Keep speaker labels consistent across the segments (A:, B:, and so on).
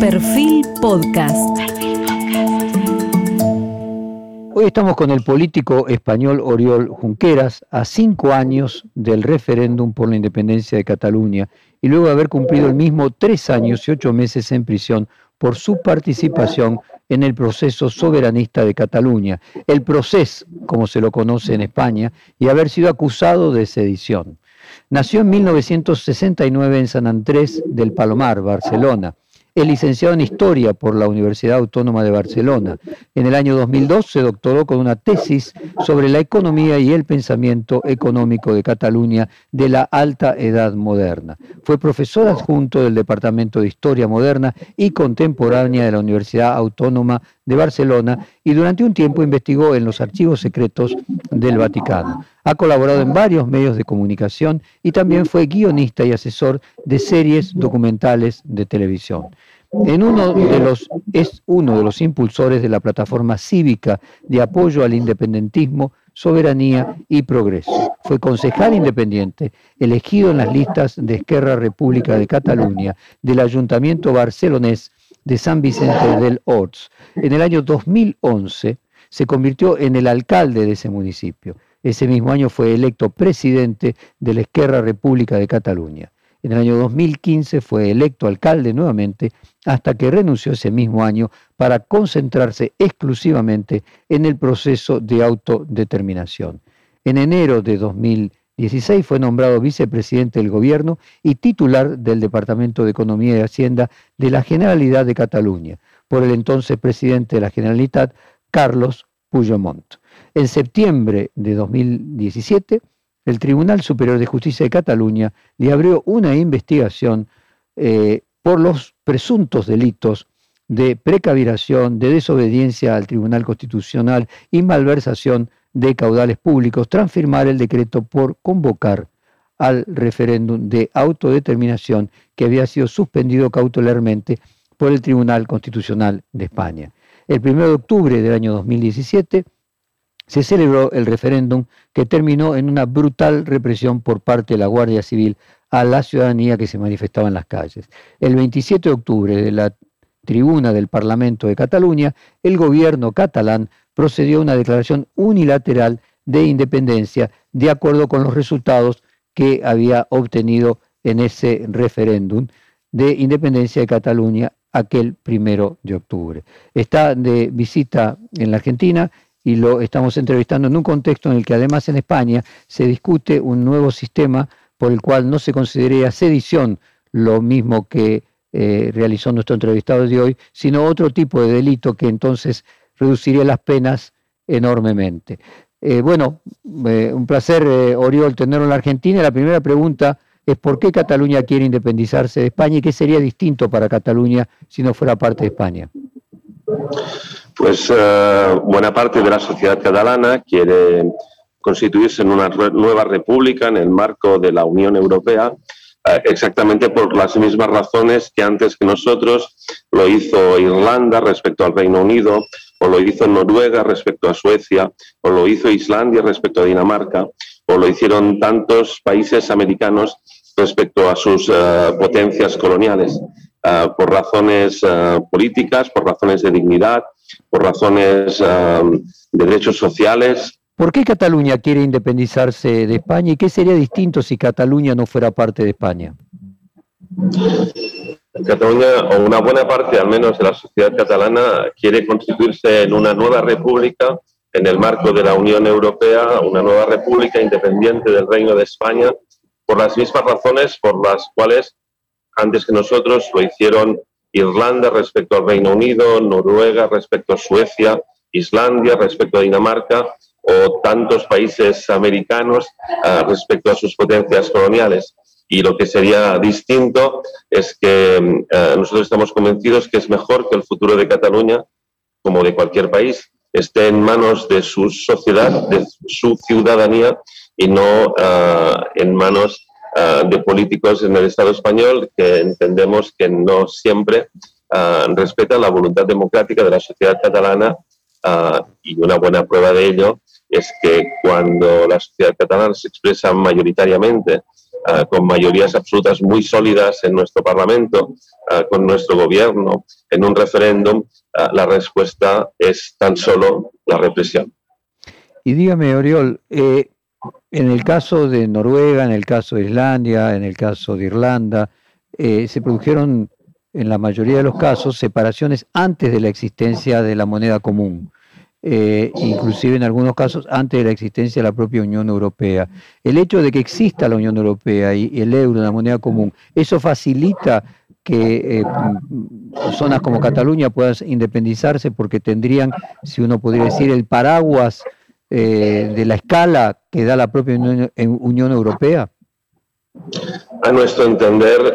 A: Perfil Podcast.
B: Hoy estamos con el político español Oriol Junqueras a cinco años del referéndum por la independencia de Cataluña y luego de haber cumplido el mismo tres años y ocho meses en prisión por su participación en el proceso soberanista de Cataluña, el proceso, como se lo conoce en España, y haber sido acusado de sedición. Nació en 1969 en San Andrés del Palomar, Barcelona. Es licenciado en Historia por la Universidad Autónoma de Barcelona. En el año 2002 se doctoró con una tesis sobre la economía y el pensamiento económico de Cataluña de la Alta Edad Moderna. Fue profesor adjunto del Departamento de Historia Moderna y Contemporánea de la Universidad Autónoma de Barcelona y durante un tiempo investigó en los archivos secretos del Vaticano. Ha colaborado en varios medios de comunicación y también fue guionista y asesor de series documentales de televisión. En uno de los, es uno de los impulsores de la plataforma cívica de apoyo al independentismo, soberanía y progreso. Fue concejal independiente, elegido en las listas de Esquerra República de Cataluña, del Ayuntamiento barcelonés de San Vicente del Horts. En el año 2011 se convirtió en el alcalde de ese municipio. Ese mismo año fue electo presidente de la Esquerra República de Cataluña. En el año 2015 fue electo alcalde nuevamente hasta que renunció ese mismo año para concentrarse exclusivamente en el proceso de autodeterminación. En enero de 2016 fue nombrado vicepresidente del gobierno y titular del Departamento de Economía y Hacienda de la Generalidad de Cataluña por el entonces presidente de la Generalitat, Carlos Puigdemont. En septiembre de 2017, el Tribunal Superior de Justicia de Cataluña le abrió una investigación eh, por los presuntos delitos de precaviración, de desobediencia al Tribunal Constitucional y malversación de caudales públicos, tras firmar el decreto por convocar al referéndum de autodeterminación que había sido suspendido cautelarmente por el Tribunal Constitucional de España. El 1 de octubre del año 2017 se celebró el referéndum que terminó en una brutal represión por parte de la Guardia Civil a la ciudadanía que se manifestaba en las calles. El 27 de octubre de la tribuna del Parlamento de Cataluña, el gobierno catalán procedió a una declaración unilateral de independencia de acuerdo con los resultados que había obtenido en ese referéndum de independencia de Cataluña aquel primero de octubre. Está de visita en la Argentina y lo estamos entrevistando en un contexto en el que además en España se discute un nuevo sistema por el cual no se consideraría sedición lo mismo que eh, realizó nuestro entrevistado de hoy, sino otro tipo de delito que entonces reduciría las penas enormemente. Eh, bueno, eh, un placer, Oriol, tenerlo en la Argentina. La primera pregunta es por qué Cataluña quiere independizarse de España y qué sería distinto para Cataluña si no fuera parte de España.
C: Pues buena parte de la sociedad catalana quiere constituirse en una nueva república en el marco de la Unión Europea, eh, exactamente por las mismas razones que antes que nosotros lo hizo Irlanda respecto al Reino Unido, o lo hizo Noruega respecto a Suecia, o lo hizo Islandia respecto a Dinamarca, o lo hicieron tantos países americanos respecto a sus eh, potencias coloniales, eh, por razones políticas, por razones de dignidad, por razones de derechos sociales,
B: ¿Por qué Cataluña quiere independizarse de España y qué sería distinto si Cataluña no fuera parte de España?
C: Cataluña, o una buena parte al menos de la sociedad catalana, quiere constituirse en una nueva república en el marco de la Unión Europea, una nueva república independiente del Reino de España, por las mismas razones por las cuales antes que nosotros lo hicieron Irlanda respecto al Reino Unido, Noruega respecto a Suecia, Islandia respecto a Dinamarca o tantos países americanos ah, respecto a sus potencias coloniales. Y lo que sería distinto es que mm, ah, nosotros estamos convencidos que es mejor que el futuro de Cataluña, como de cualquier país, esté en manos de su sociedad, de su ciudadanía y no ah, en manos de políticos en el Estado español que entendemos que no siempre respetan la voluntad democrática de la sociedad catalana y una buena prueba de ello es que cuando la sociedad catalana se expresa mayoritariamente con mayorías absolutas muy sólidas en nuestro Parlamento, con nuestro gobierno, en un referéndum, la respuesta es tan solo la represión.
B: Y dígame, Oriol, eh, en el caso de Noruega, en el caso de Islandia, en el caso de Irlanda, eh, se produjeron en la mayoría de los casos separaciones antes de la existencia de la moneda común. Eh, inclusive en algunos casos antes de la existencia de la propia Unión Europea. El hecho de que exista la Unión Europea y el euro, la moneda común, ¿eso facilita que eh, zonas como Cataluña puedan independizarse porque tendrían, si uno podría decir, el paraguas eh, de la escala que da la propia Unión, Europea?
C: A nuestro entender,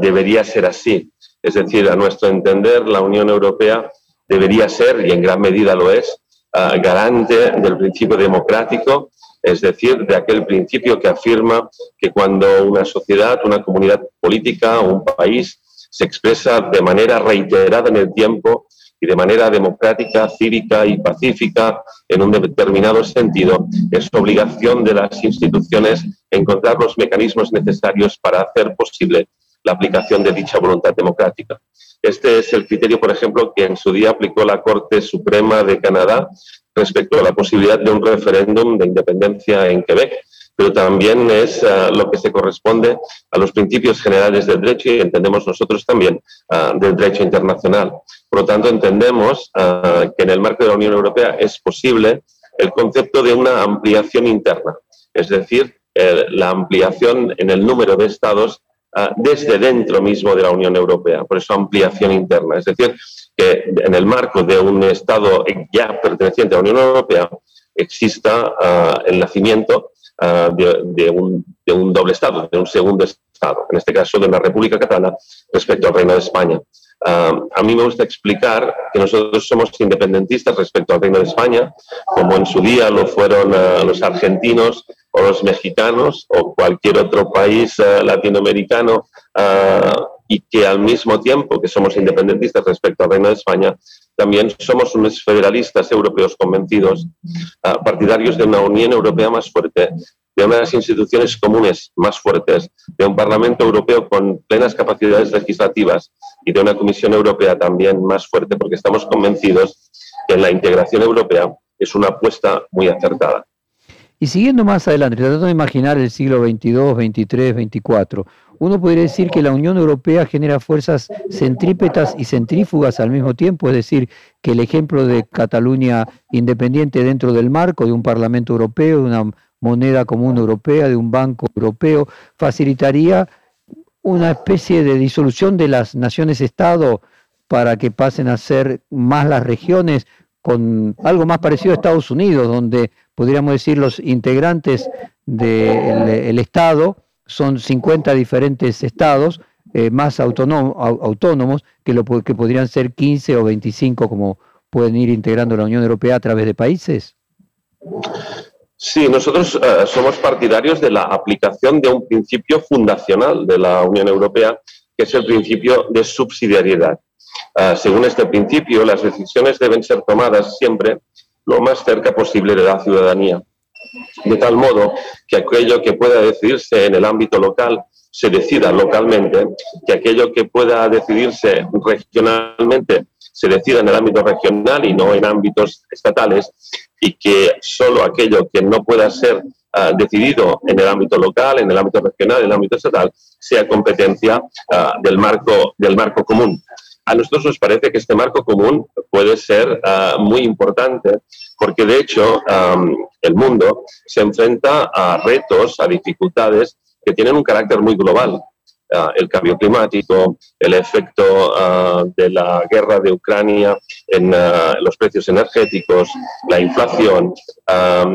C: debería ser así. Es decir, a nuestro entender, la Unión Europea debería ser, y en gran medida lo es, ah, garante del principio democrático, es decir, de aquel principio que afirma que cuando una sociedad, una comunidad política o un país se expresa de manera reiterada en el tiempo y de manera democrática, cívica y pacífica en un determinado sentido, es obligación de las instituciones encontrar los mecanismos necesarios para hacer posible la aplicación de dicha voluntad democrática. Este es el criterio, por ejemplo, que en su día aplicó la Corte Suprema de Canadá respecto a la posibilidad de un referéndum de independencia en Quebec, pero también es ah, lo que se corresponde a los principios generales del derecho y entendemos nosotros también ah, del derecho internacional. Por lo tanto, entendemos ah, que en el marco de la Unión Europea es posible el concepto de una ampliación interna, es decir, la ampliación en el número de estados Ah, desde dentro mismo de la Unión Europea, por eso ampliación interna. Es decir, que en el marco de un Estado ya perteneciente a la Unión Europea exista ah, el nacimiento ah, de, un, de, un, doble Estado, de un segundo Estado, en este caso de una República Catalana respecto al Reino de España. A mí me gusta explicar que nosotros somos independentistas respecto al Reino de España, como en su día lo fueron los argentinos o los mexicanos o cualquier otro país eh, latinoamericano eh, y que al mismo tiempo que somos independentistas respecto al Reino de España, también somos unos federalistas europeos convencidos, eh, partidarios de una Unión Europea más fuerte, de unas instituciones comunes más fuertes, de un Parlamento Europeo con plenas capacidades legislativas y de una Comisión Europea también más fuerte, porque estamos convencidos que la integración europea es una apuesta muy acertada.
B: Y siguiendo más adelante, tratando de imaginar el siglo XXII, XXIII, XXIV, uno podría decir que la Unión Europea genera fuerzas centrípetas y centrífugas al mismo tiempo, es decir, que el ejemplo de Cataluña independiente dentro del marco de un Parlamento Europeo, de una moneda común europea, de un banco europeo, facilitaría una especie de disolución de las naciones-estado para que pasen a ser más las regiones, con algo más parecido a Estados Unidos, donde podríamos decir los integrantes del Estado son 50 diferentes estados eh, más autónomos que, lo, que podrían ser 15 o 25 como pueden ir integrando la Unión Europea a través de países.
C: Sí, nosotros eh, somos partidarios de la aplicación de un principio fundacional de la Unión Europea, que es el principio de subsidiariedad. Ah, según este principio, las decisiones deben ser tomadas siempre lo más cerca posible de la ciudadanía, de tal modo que aquello que pueda decidirse en el ámbito local se decida localmente, que aquello que pueda decidirse regionalmente se decida en el ámbito regional y no en ámbitos estatales, y que solo aquello que no pueda ser ah, decidido en el ámbito local, en el ámbito regional, en el ámbito estatal, sea competencia ah, del, marco, del marco común. A nosotros nos parece que este marco común puede ser ah, muy importante porque de hecho el mundo se enfrenta a retos, a dificultades que tienen un carácter muy global. Ah, el cambio climático, el efecto ah, de la guerra de Ucrania en ah, los precios energéticos, la inflación,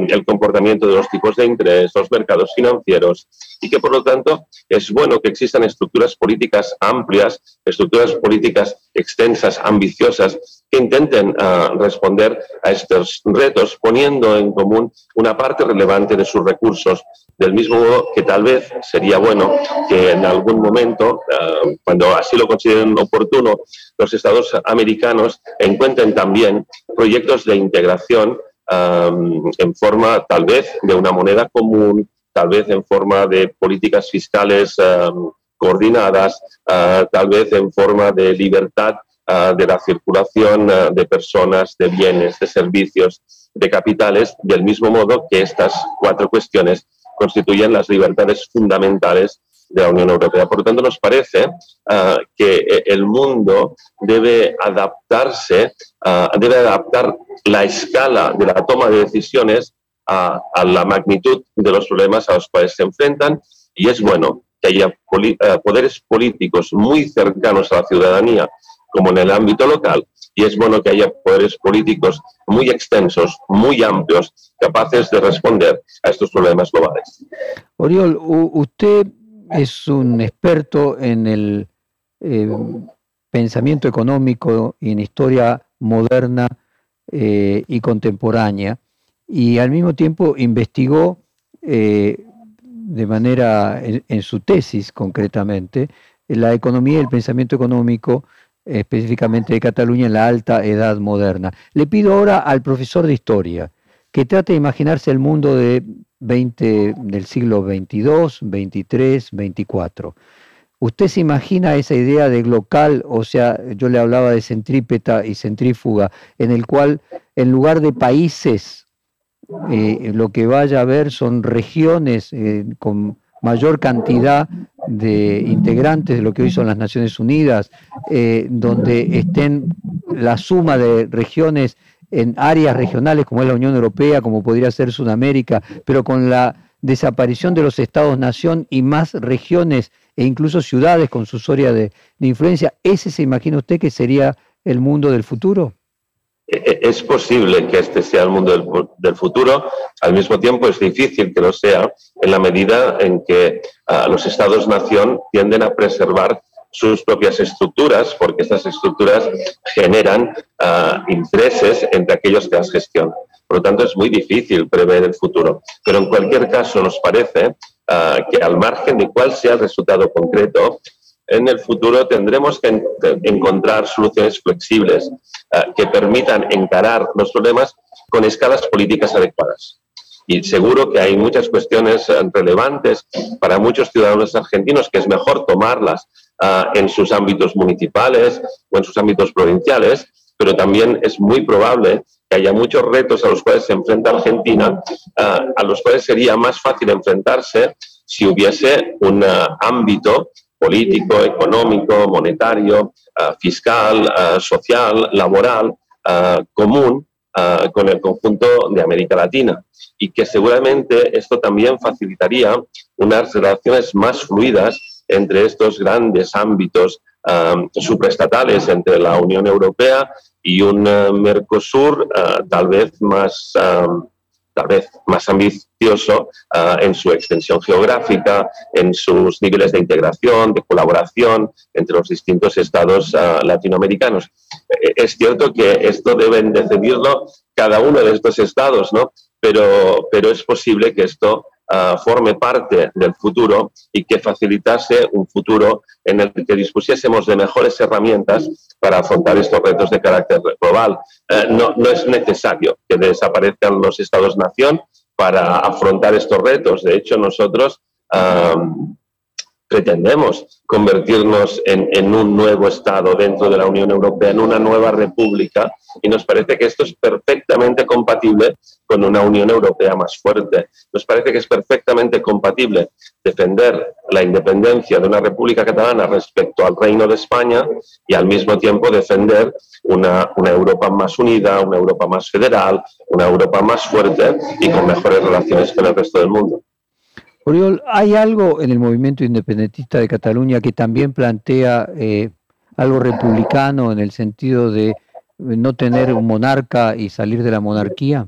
C: el comportamiento de los tipos de interés, los mercados financieros y que por lo tanto es bueno que existan estructuras políticas amplias, estructuras políticas extensas, ambiciosas, que intenten responder a estos retos poniendo en común una parte relevante de sus recursos. Del mismo modo que tal vez sería bueno que en algún momento, eh, cuando así lo consideren oportuno, los Estados americanos encuentren también proyectos de integración eh, en forma tal vez de una moneda común, tal vez en forma de políticas fiscales coordinadas, tal vez en forma de libertad de la circulación de personas, de bienes, de servicios, de capitales, del mismo modo que estas cuatro cuestiones constituyen las libertades fundamentales de la Unión Europea. Por lo tanto, nos parece ah, que el mundo debe adaptarse, ah, debe adaptar la escala de la toma de decisiones a, la magnitud de los problemas a los cuales se enfrentan y es bueno que haya ah, poderes políticos muy cercanos a la ciudadanía, como en el ámbito local, y es bueno que haya poderes políticos muy extensos, muy amplios, capaces de responder a estos problemas globales.
B: Oriol, usted es un experto en el eh, pensamiento económico y en historia moderna eh, y contemporánea, y al mismo tiempo investigó eh, de manera, en, su tesis concretamente, la economía y el pensamiento económico específicamente de Cataluña en la alta edad moderna. Le pido ahora al profesor de historia que trate de imaginarse el mundo de 20, del siglo XXII, XXIII, XXIV. ¿Usted se imagina esa idea de local, o sea, yo le hablaba de centrípeta y centrífuga, en el cual en lugar de países, eh, lo que vaya a haber son regiones eh, con mayor cantidad de integrantes de lo que hoy son las Naciones Unidas, eh, donde estén la suma de regiones en áreas regionales como es la Unión Europea, como podría ser Sudamérica, pero con la desaparición de los estados-nación y más regiones e incluso ciudades con su historia de influencia, ¿ese se imagina usted que sería el mundo del futuro?
C: E, e, es posible que este sea el mundo del, futuro, al mismo tiempo es difícil que lo sea en la medida en que ah, los estados-nación tienden a preservar sus propias estructuras, porque estas estructuras generan ah, intereses entre aquellos que las gestionan. Por lo tanto, es muy difícil prever el futuro. Pero en cualquier caso, nos parece ah, que al margen de cuál sea el resultado concreto, en el futuro tendremos que encontrar soluciones flexibles eh, que permitan encarar los problemas con escalas políticas adecuadas. Y seguro que hay muchas cuestiones eh, relevantes para muchos ciudadanos argentinos que es mejor tomarlas eh, en sus ámbitos municipales o en sus ámbitos provinciales, pero también es muy probable que haya muchos retos a los cuales se enfrenta Argentina, a los cuales sería más fácil enfrentarse si hubiese un ámbito político, económico, monetario, eh, fiscal, eh, social, laboral, eh, común con el conjunto de América Latina. Y que seguramente esto también facilitaría unas relaciones más fluidas entre estos grandes ámbitos supraestatales entre la Unión Europea y un Mercosur tal vez más tal vez más ambicioso ah, en su extensión geográfica, en sus niveles de integración, de colaboración entre los distintos estados ah, latinoamericanos. Eh, es cierto que esto deben decidirlo cada uno de estos estados, ¿no? pero, pero es posible que esto Ah, forme parte del futuro y que facilitase un futuro en el que dispusiésemos de mejores herramientas para afrontar estos retos de carácter global. Eh, no, no, es necesario que desaparezcan los estados-nación para afrontar estos retos. De hecho, nosotros pretendemos convertirnos en, un nuevo Estado dentro de la Unión Europea, en una nueva república, y nos parece que esto es perfectamente compatible con una Unión Europea más fuerte. Nos parece que es perfectamente compatible defender la independencia de una República Catalana respecto al Reino de España y al mismo tiempo defender una, Europa más unida, una Europa más federal, una Europa más fuerte y con mejores relaciones con el resto del mundo.
B: Oriol, ¿hay algo en el movimiento independentista de Cataluña que también plantea eh, algo republicano en el sentido de no tener un monarca y salir de la monarquía?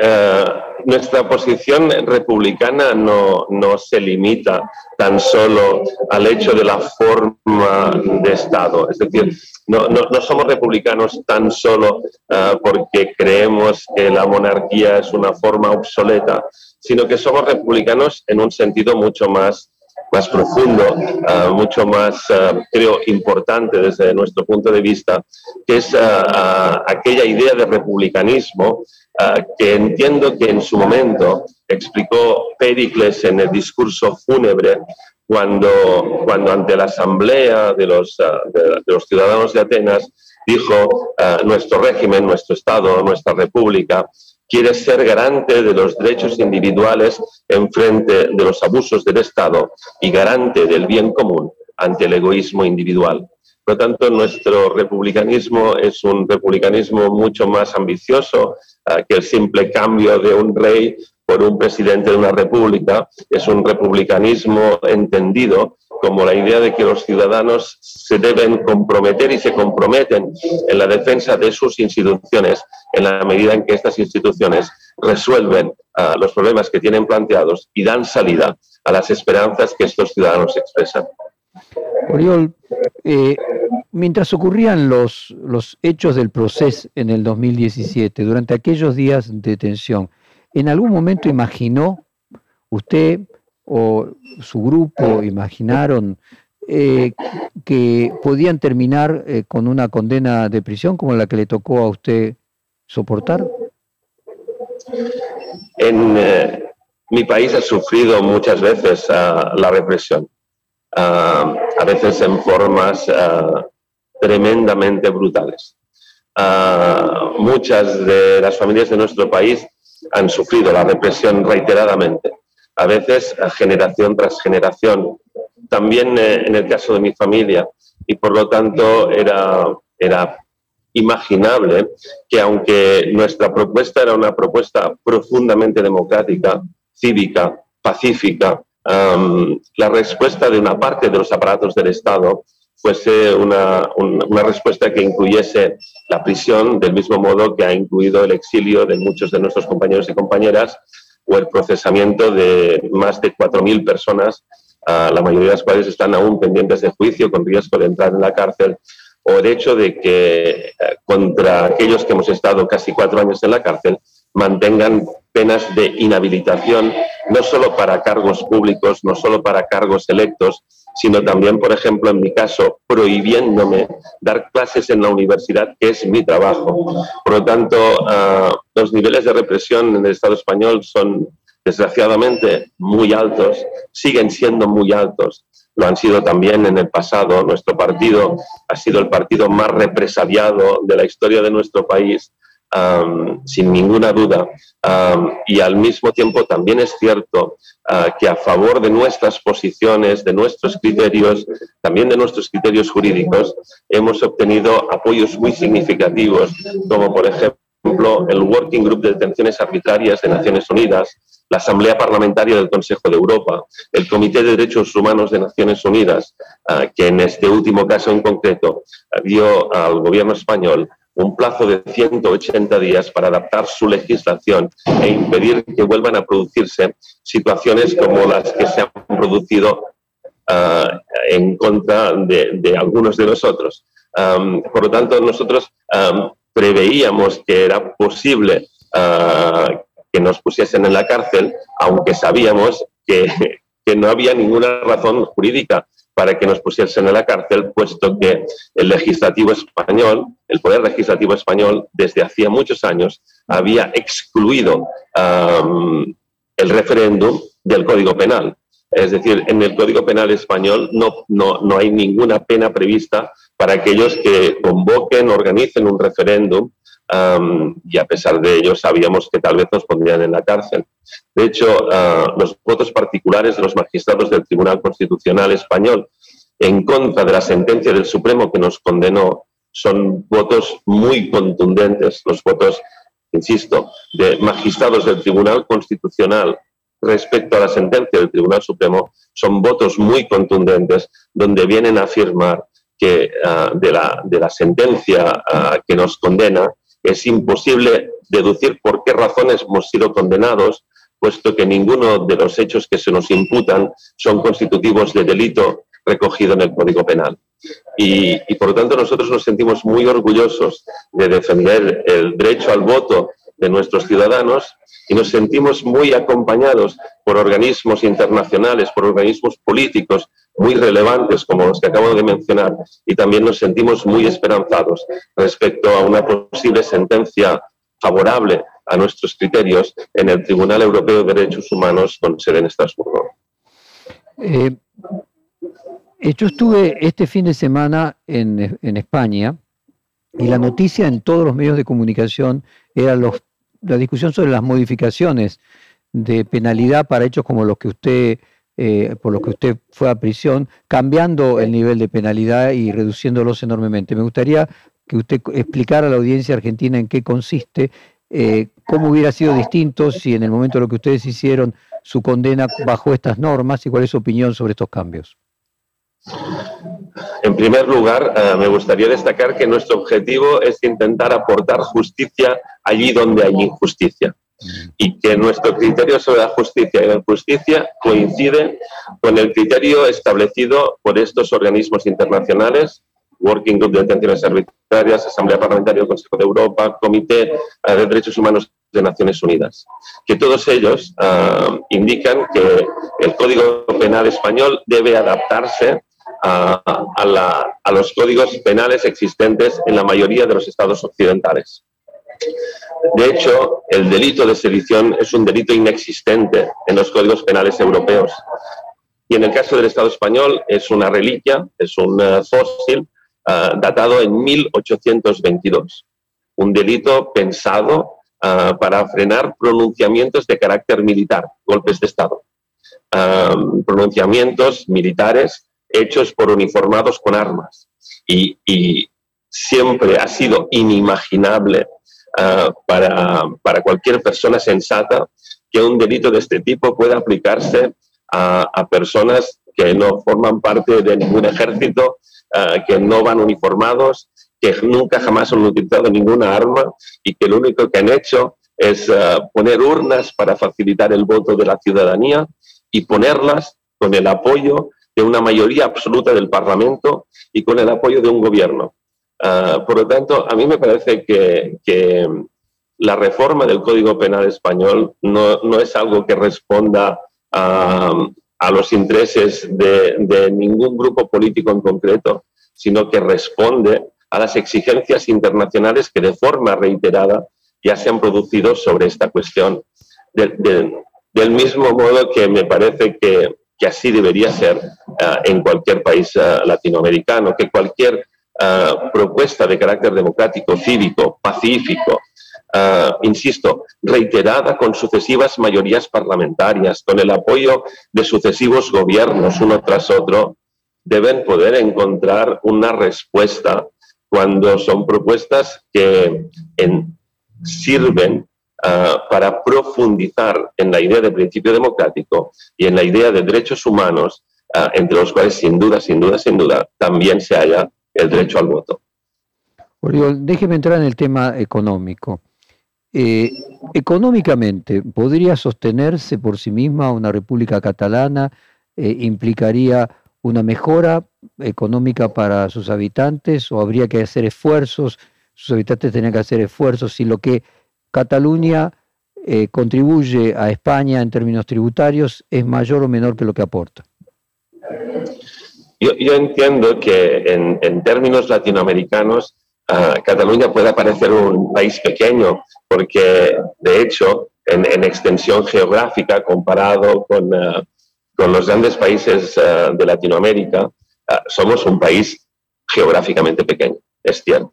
C: Eh, nuestra posición republicana no, se limita tan solo al hecho de la forma de Estado. Es decir, no, somos republicanos tan solo eh, porque creemos que la monarquía es una forma obsoleta, sino que somos republicanos en un sentido mucho más más profundo, eh, mucho más, creo, importante desde nuestro punto de vista, que es aquella idea de republicanismo que entiendo que en su momento explicó Pericles en el discurso fúnebre cuando, cuando ante la asamblea de los, de los ciudadanos de Atenas dijo nuestro régimen, nuestro Estado, nuestra república quiere ser garante de los derechos individuales en frente de los abusos del Estado y garante del bien común ante el egoísmo individual. Por lo tanto, nuestro republicanismo es un republicanismo mucho más ambicioso eh, que el simple cambio de un rey por un presidente de una república. Es un republicanismo entendido como la idea de que los ciudadanos se deben comprometer y se comprometen en la defensa de sus instituciones en la medida en que estas instituciones resuelven ah, los problemas que tienen planteados y dan salida a las esperanzas que estos ciudadanos expresan.
B: Oriol, eh, mientras ocurrían los, los hechos del proceso en el 2017, durante aquellos días de tensión, ¿en algún momento imaginó usted o su grupo imaginaron eh, que podían terminar eh, con una condena de prisión como la que le tocó a usted soportar?
C: En mi país ha sufrido muchas veces ah, la represión a veces en formas tremendamente brutales. muchas de las familias de nuestro país han sufrido la represión reiteradamente, a veces generación tras generación. También eh, en el caso de mi familia, y por lo tanto era, era imaginable que aunque nuestra propuesta era una propuesta profundamente democrática, cívica, pacífica, la respuesta de una parte de los aparatos del Estado fuese una, una, respuesta que incluyese la prisión del mismo modo que ha incluido el exilio de muchos de nuestros compañeros y compañeras o el procesamiento de más de 4.000 personas, la mayoría de las cuales están aún pendientes de juicio con riesgo de entrar en la cárcel, o el hecho de que eh, contra aquellos que hemos estado casi cuatro años en la cárcel mantengan penas de inhabilitación, no solo para cargos públicos, no solo para cargos electos, sino también, por ejemplo, en mi caso, prohibiéndome dar clases en la universidad, que es mi trabajo. Por lo tanto, ah, los niveles de represión en el Estado español son, desgraciadamente, muy altos, siguen siendo muy altos. Lo han sido también en el pasado. Nuestro partido ha sido el partido más represaliado de la historia de nuestro país sin ninguna duda. y al mismo tiempo también es cierto ah, que a favor de nuestras posiciones, de nuestros criterios, también de nuestros criterios jurídicos, hemos obtenido apoyos muy significativos, como por ejemplo el Working Group de Detenciones Arbitrarias de Naciones Unidas, la Asamblea Parlamentaria del Consejo de Europa, el Comité de Derechos Humanos de Naciones Unidas, ah, que en este último caso en concreto dio al gobierno español un plazo de 180 días para adaptar su legislación e impedir que vuelvan a producirse situaciones como las que se han producido ah, en contra de, algunos de nosotros. por lo tanto, nosotros preveíamos que era posible ah, que nos pusiesen en la cárcel, aunque sabíamos que, que no había ninguna razón jurídica para que nos pusiesen en la cárcel, puesto que el legislativo español, el poder legislativo español, desde hacía muchos años había excluido el referéndum del Código Penal. Es decir, en el Código Penal español no, no, no hay ninguna pena prevista para aquellos que convoquen, organicen un referéndum y a pesar de ello sabíamos que tal vez nos pondrían en la cárcel. De hecho, ah, los votos particulares de los magistrados del Tribunal Constitucional Español en contra de la sentencia del Supremo que nos condenó son votos muy contundentes, los votos, insisto, de magistrados del Tribunal Constitucional respecto a la sentencia del Tribunal Supremo son votos muy contundentes donde vienen a afirmar que ah, de, la, de, la, sentencia ah, que nos condena es imposible deducir por qué razones hemos sido condenados, puesto que ninguno de los hechos que se nos imputan son constitutivos de delito recogido en el Código Penal. Y, por lo tanto nosotros nos sentimos muy orgullosos de defender el derecho al voto de nuestros ciudadanos y nos sentimos muy acompañados por organismos internacionales, por organismos políticos muy relevantes como los que acabo de mencionar y también nos sentimos muy esperanzados respecto a una posible sentencia favorable a nuestros criterios en el Tribunal Europeo de Derechos Humanos con sede en Estrasburgo.
B: Eh, yo estuve este fin de semana en, en, España y la noticia en todos los medios de comunicación era los, la discusión sobre las modificaciones de penalidad para hechos como los que usted eh, por los que usted fue a prisión, cambiando el nivel de penalidad y reduciéndolos enormemente. Me gustaría que usted explicara a la audiencia argentina en qué consiste, eh, cómo hubiera sido distinto si en el momento de lo que ustedes hicieron su condena bajo estas normas y cuál es su opinión sobre estos cambios.
C: En primer lugar, eh, me gustaría destacar que nuestro objetivo es intentar aportar justicia allí donde hay injusticia y que nuestro criterio sobre la justicia y la justicia coincide con el criterio establecido por estos organismos internacionales, Working Group de Detenciones Arbitrarias, Asamblea Parlamentaria del Consejo de Europa, Comité de Derechos Humanos de Naciones Unidas, que todos ellos uh, indican que el Código Penal español debe adaptarse a, a los códigos penales existentes en la mayoría de los estados occidentales. De hecho, el delito de sedición es un delito inexistente en los códigos penales europeos. Y en el caso del Estado español es una reliquia, es un eh, fósil uh, datado en 1822. Un delito pensado uh, para frenar pronunciamientos de carácter militar, golpes de Estado. Pronunciamientos militares hechos por uniformados con armas. Y siempre ha sido inimaginable Ah, para, para, cualquier persona sensata que un delito de este tipo pueda aplicarse a, personas que no forman parte de ningún ejército, uh, que no van uniformados, que nunca jamás han utilizado ninguna arma y que lo único que han hecho es uh, poner urnas para facilitar el voto de la ciudadanía y ponerlas con el apoyo de una mayoría absoluta del Parlamento y con el apoyo de un gobierno. Uh, por lo tanto, a mí me parece que, que, la reforma del Código Penal español no, no es algo que responda a, a los intereses de, de, ningún grupo político en concreto, sino que responde a las exigencias internacionales que de forma reiterada ya se han producido sobre esta cuestión. De, de, del mismo modo que me parece que, que así debería ser uh, en cualquier país uh, latinoamericano, que cualquier uh, propuesta de carácter democrático, cívico, pacífico, uh, insisto, reiterada con sucesivas mayorías parlamentarias, con el apoyo de sucesivos gobiernos uno tras otro, deben poder encontrar una respuesta cuando son propuestas que en, sirven uh, para profundizar en la idea de principio democrático y en la idea de derechos humanos, entre los cuales sin duda, sin duda, sin duda, también se haya el derecho al voto.
B: Oriol, déjeme entrar en el tema económico. Eh, económicamente, ¿podría sostenerse por sí misma una república catalana? Eh, ¿Implicaría una mejora económica para sus habitantes o habría que hacer esfuerzos? Sus habitantes tenían que hacer esfuerzos si lo que Cataluña eh, contribuye a España en términos tributarios es mayor o menor que lo que aporta.
C: Yo, yo entiendo que en, en términos latinoamericanos uh, Cataluña puede parecer un país pequeño porque de hecho en, en extensión geográfica comparado con, uh, con los grandes países uh, de Latinoamérica somos un país geográficamente pequeño, es cierto.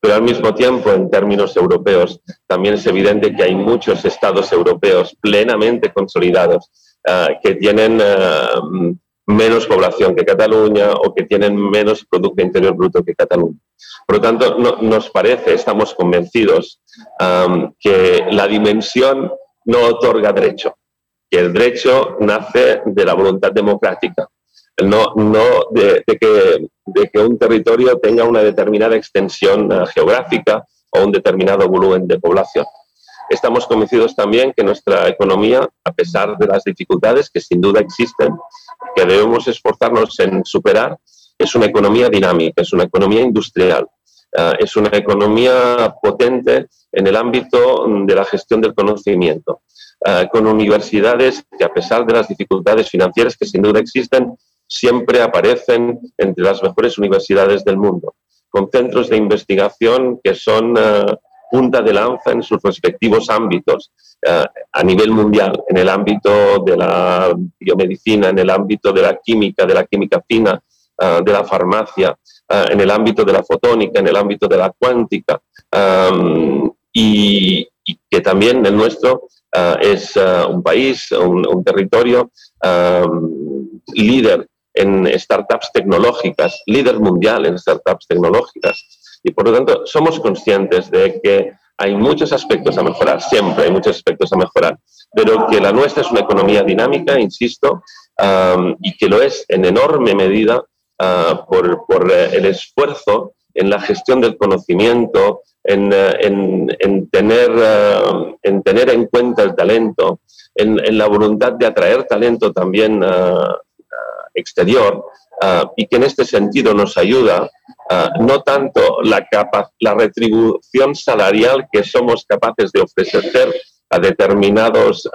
C: Pero al mismo tiempo, en términos europeos, también es evidente que hay muchos estados europeos plenamente consolidados que tienen menos población que Cataluña o que tienen menos Producto Interior Bruto que Cataluña. Por lo tanto, no, nos parece, estamos convencidos, que la dimensión no otorga derecho, que el derecho nace de la voluntad democrática, no, no de, que, de que, un territorio tenga una determinada extensión uh, geográfica o un determinado volumen de población. Estamos convencidos también que nuestra economía, a pesar de las dificultades que sin duda existen, que debemos esforzarnos en superar, es una economía dinámica, es una economía industrial, uh, es una economía potente en el ámbito de la gestión del conocimiento, uh, con universidades que a pesar de las dificultades financieras que sin duda existen, siempre aparecen entre las mejores universidades del mundo, con centros de investigación que son uh, punta de lanza en sus respectivos ámbitos a nivel mundial, en el ámbito de la biomedicina, en el ámbito de la química, de la química fina, de la farmacia, en el ámbito de la fotónica, en el ámbito de la cuántica, y, que también el nuestro es un país, un, territorio líder en startups tecnológicas, líder mundial en startups tecnológicas. Y por lo tanto, somos conscientes de que hay muchos aspectos a mejorar, siempre hay muchos aspectos a mejorar, pero que la nuestra es una economía dinámica, insisto, y que lo es en enorme medida ah, por, por, eh, el esfuerzo en la gestión del conocimiento, en, eh, en, tener, ah, en tener en cuenta el talento, en, en, la voluntad de atraer talento también exterior, y que en este sentido nos ayuda no tanto la, la retribución salarial que somos capaces de ofrecer a determinados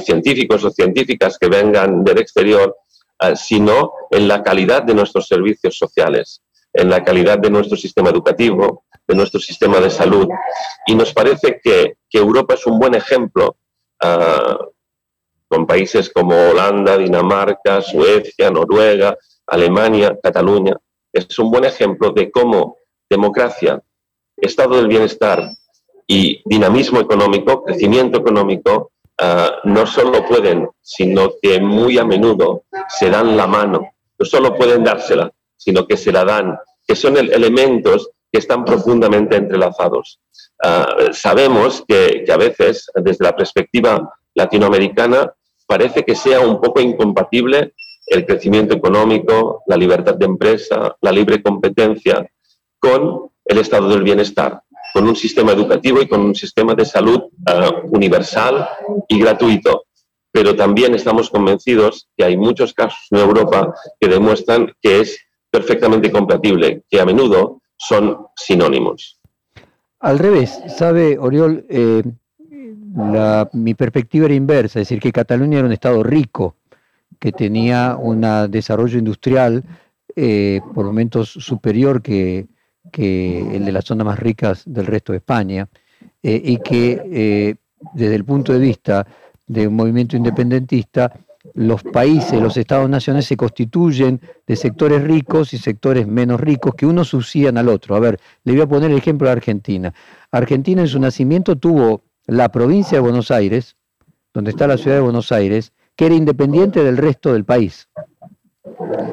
C: científicos o científicas que vengan del exterior, sino en la calidad de nuestros servicios sociales, en la calidad de nuestro sistema educativo, de nuestro sistema de salud. Y nos parece que Europa es un buen ejemplo con países como Holanda, Dinamarca, Suecia, Noruega, Alemania, Cataluña. Es un buen ejemplo de cómo democracia, estado del bienestar y dinamismo económico, crecimiento económico, ah, no solo pueden, sino que muy a menudo se dan la mano. No solo pueden dársela, sino que se la dan, que son elementos que están profundamente entrelazados. Ah, sabemos que, que a veces, desde la perspectiva latinoamericana, parece que sea un poco incompatible el crecimiento económico, la libertad de empresa, la libre competencia, con el estado del bienestar, con un sistema educativo y con un sistema de salud eh, universal y gratuito. Pero también estamos convencidos que hay muchos casos en Europa que demuestran que es perfectamente compatible, que a menudo son sinónimos.
B: Al revés, sabe, Oriol, eh, mi perspectiva era inversa, es decir, que Cataluña era un estado rico, que tenía un desarrollo industrial eh, por momentos superior que, el de las zonas más ricas del resto de España, eh, y que eh, desde el punto de vista de un movimiento independentista, los países, los estados nacionales se constituyen de sectores ricos y sectores menos ricos que unos subsidian al otro. A ver, le voy a poner el ejemplo de Argentina. Argentina en su nacimiento tuvo la provincia de Buenos Aires, donde está la ciudad de Buenos Aires, que era independiente del resto del país.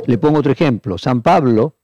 B: Le pongo otro ejemplo, San Pablo,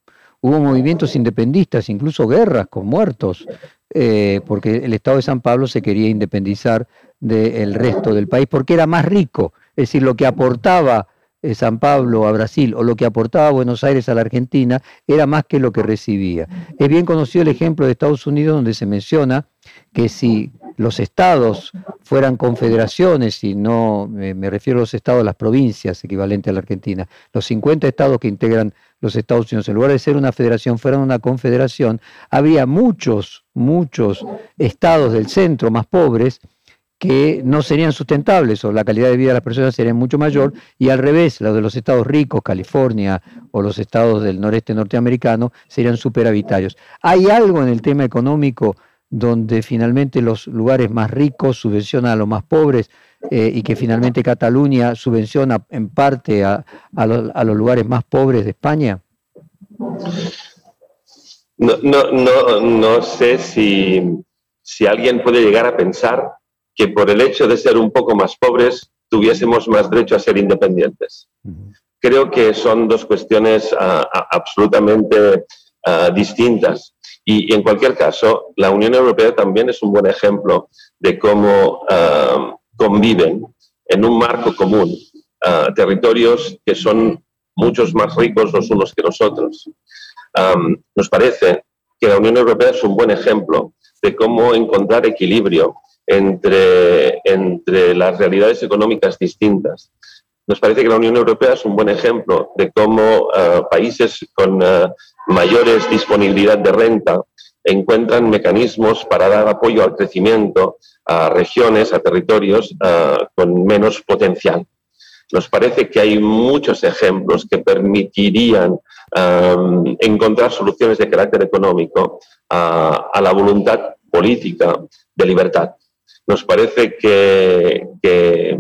B: hubo movimientos independistas, incluso guerras con muertos, eh, porque el Estado de San Pablo se quería independizar del resto del país, porque era más rico, es decir, lo que aportaba eh, San Pablo a Brasil o lo que aportaba Buenos Aires a la Argentina era más que lo que recibía. Es bien conocido el ejemplo de Estados Unidos donde se menciona que si los estados fueran confederaciones, y no me refiero a los estados las provincias, equivalente a la Argentina, los 50 estados que integran los Estados Unidos, en lugar de ser una federación, fueran una confederación, habría muchos, muchos estados del centro más pobres que no serían sustentables o la calidad de vida de las personas sería mucho mayor y al revés, los de los estados ricos, California o los estados del noreste norteamericano serían superhabitarios. ¿Hay algo en el tema económico donde finalmente los lugares más ricos subvencionan a los más pobres eh, y que finalmente Cataluña subvenciona en parte a, los lugares más pobres de España?
C: No, no, no, sé si, si alguien puede llegar a pensar que por el hecho de ser un poco más pobres tuviésemos más derecho a ser independientes. Creo que son dos cuestiones ah, absolutamente ah, distintas. Y, en cualquier caso, la Unión Europea también es un buen ejemplo de cómo ah, conviven en un marco común ah, territorios que son muchos más ricos los unos que los otros. nos parece que la Unión Europea es un buen ejemplo de cómo encontrar equilibrio entre, entre las realidades económicas distintas. Nos parece que la Unión Europea es un buen ejemplo de cómo ah, países con mayores disponibilidad de renta, encuentran mecanismos para dar apoyo al crecimiento a regiones, a territorios con menos potencial. Nos parece que hay muchos ejemplos que permitirían encontrar soluciones de carácter económico a, la voluntad política de libertad. Nos parece que, que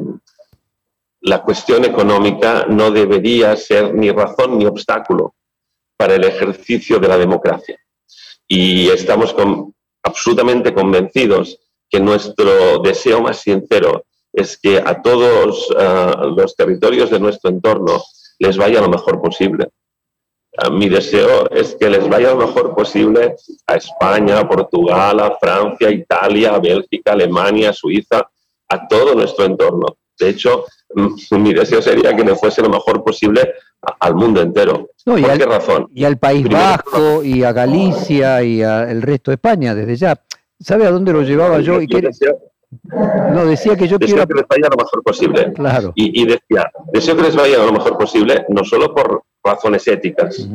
C: la cuestión económica no debería ser ni razón ni obstáculo para el ejercicio de la democracia. Y estamos absolutamente convencidos que nuestro deseo más sincero es que a todos ah, los territorios de nuestro entorno les vaya lo mejor posible. Ah, mi deseo es que les vaya lo mejor posible a España, a Portugal, a Francia, Italia, a Bélgica, Alemania, Suiza, a todo nuestro entorno. De hecho, mi deseo sería que le fuese lo mejor posible al mundo entero.
B: ¿Por qué razón? Y al País Vasco, y a Galicia, y al resto de España, desde ya. ¿Sabe a dónde lo llevaba yo? Y no, decía que yo
C: deseo que les vaya lo mejor posible.
B: Claro.
C: Y, decía, deseo que les vaya lo mejor posible, no solo por razones éticas,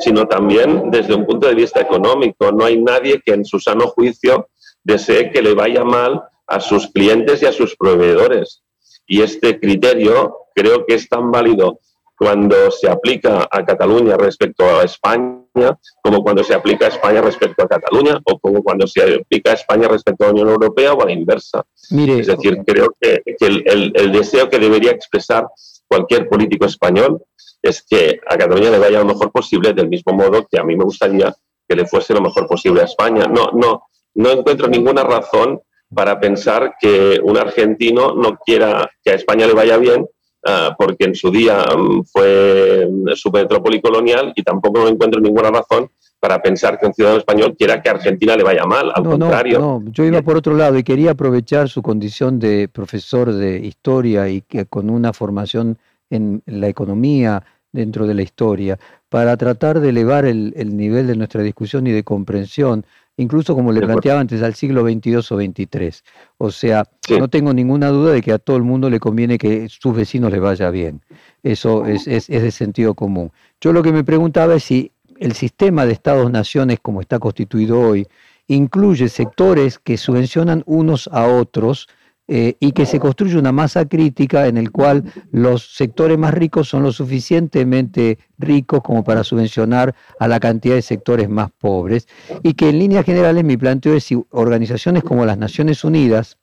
C: sino también desde un punto de vista económico. No hay nadie que en su sano juicio desee que le vaya mal a sus clientes y a sus proveedores. Y este criterio creo que es tan válido cuando se aplica a Cataluña respecto a España, como cuando se aplica a España respecto a Cataluña, o como cuando se aplica a España respecto a la Unión Europea o a la inversa.
B: Mire,
C: es decir, creo que, el, deseo que debería expresar cualquier político español es que a Cataluña le vaya lo mejor posible, del mismo modo que a mí me gustaría que le fuese lo mejor posible a España. No, no, no encuentro ninguna razón para pensar que un argentino no quiera que a España le vaya bien Ah, porque en su día mm, fue su metrópoli colonial y tampoco no encuentro ninguna razón para pensar que un ciudadano español quiera que Argentina le vaya mal, al contrario.
B: No, yo iba por otro lado y quería aprovechar su condición de profesor de historia y que con una formación en la economía dentro de la historia, para tratar de elevar el, el nivel de nuestra discusión y de comprensión incluso como le planteaba antes, al siglo XXII o XXIII. O sea, no tengo ninguna duda de que a todo el mundo le conviene que sus vecinos le vaya bien. Eso es, es, es de sentido común. Yo lo que me preguntaba es si el sistema de Estados-naciones como está constituido hoy incluye sectores que subvencionan unos a otros eh, y que se construye una masa crítica en el cual los sectores más ricos son lo suficientemente ricos como para subvencionar a la cantidad de sectores más pobres y que en líneas generales mi planteo es si organizaciones como las Naciones Unidas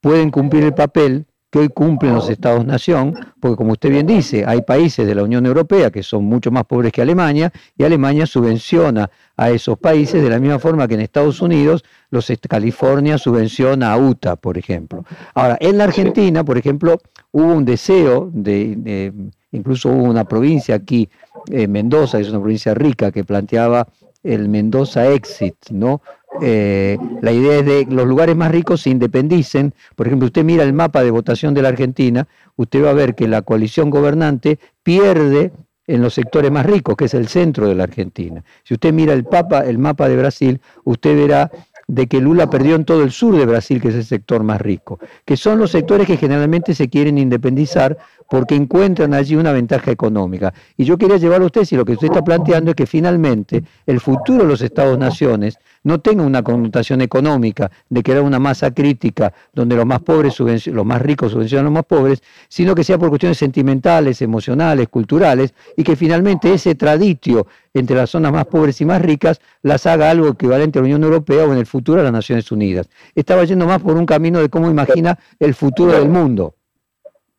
B: pueden cumplir el papel que hoy cumplen los Estados-nación, porque como usted bien dice, hay países de la Unión Europea que son mucho más pobres que Alemania, y Alemania subvenciona a esos países de la misma forma que en Estados Unidos los California subvenciona a UTA, por ejemplo. Ahora, en la Argentina, por ejemplo, hubo un deseo de, incluso hubo una provincia aquí, eh, Mendoza, que es una provincia rica, que planteaba el Mendoza Exit, ¿no? Eh, la idea es de que los lugares más ricos se independicen. Por ejemplo, usted mira el mapa de votación de la Argentina, usted va a ver que la coalición gobernante pierde en los sectores más ricos, que es el centro de la Argentina. Si usted mira el, papa, el mapa de Brasil, usted verá de que Lula perdió en todo el sur de Brasil, que es el sector más rico, que son los sectores que generalmente se quieren independizar porque encuentran allí una ventaja económica. Y yo quería llevar a usted, si lo que usted está planteando es que finalmente el futuro de los Estados-naciones no tenga una connotación económica de crear una masa crítica donde los más pobres los más ricos subvencionan a los más pobres, sino que sea por cuestiones sentimentales, emocionales, culturales, y que finalmente ese traditio entre las zonas más pobres y más ricas las haga algo equivalente a la Unión Europea o en el futuro a las Naciones Unidas. Estaba yendo más por un camino de cómo imagina el futuro del mundo.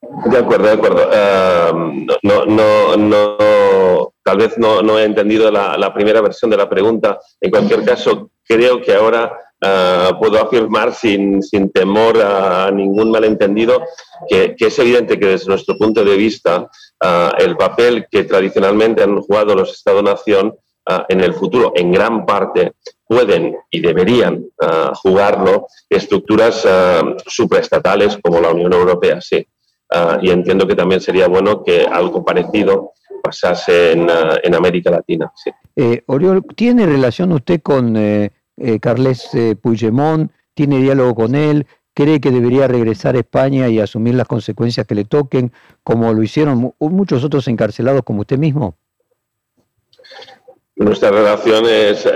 C: De acuerdo, de acuerdo. Em, no, no, no, tal vez no, he entendido la, primera versión de la pregunta. En cualquier caso, creo que ahora eh, puedo afirmar sin, temor a ningún malentendido que, es evidente que desde nuestro punto de vista eh, el papel que tradicionalmente han jugado los Estados-nación eh, en el futuro, en gran parte, pueden y deberían jugarlo estructuras supraestatales como la Unión Europea, sí. Ah, y entiendo que también sería bueno que algo parecido pasase en, ah, América Latina.
B: Eh, Oriol, ¿tiene relación usted con eh, eh, Carles Puigdemont? ¿Tiene diálogo con él? ¿Cree que debería regresar a España y asumir las consecuencias que le toquen, como lo hicieron muchos otros encarcelados como usted mismo?
C: Nuestra relación es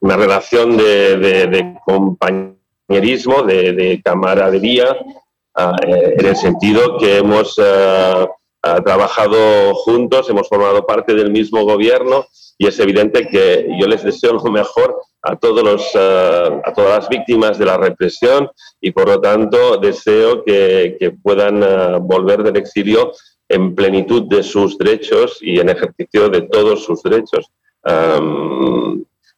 C: una relación de, compañerismo, de, de camaradería, Ah, en el sentido que hemos ah, trabajado juntos, hemos formado parte del mismo gobierno y es evidente que yo les deseo lo mejor a, todos los, eh, a todas las víctimas de la represión y por lo tanto deseo que, puedan eh, volver del exilio en plenitud de sus derechos y en ejercicio de todos sus derechos.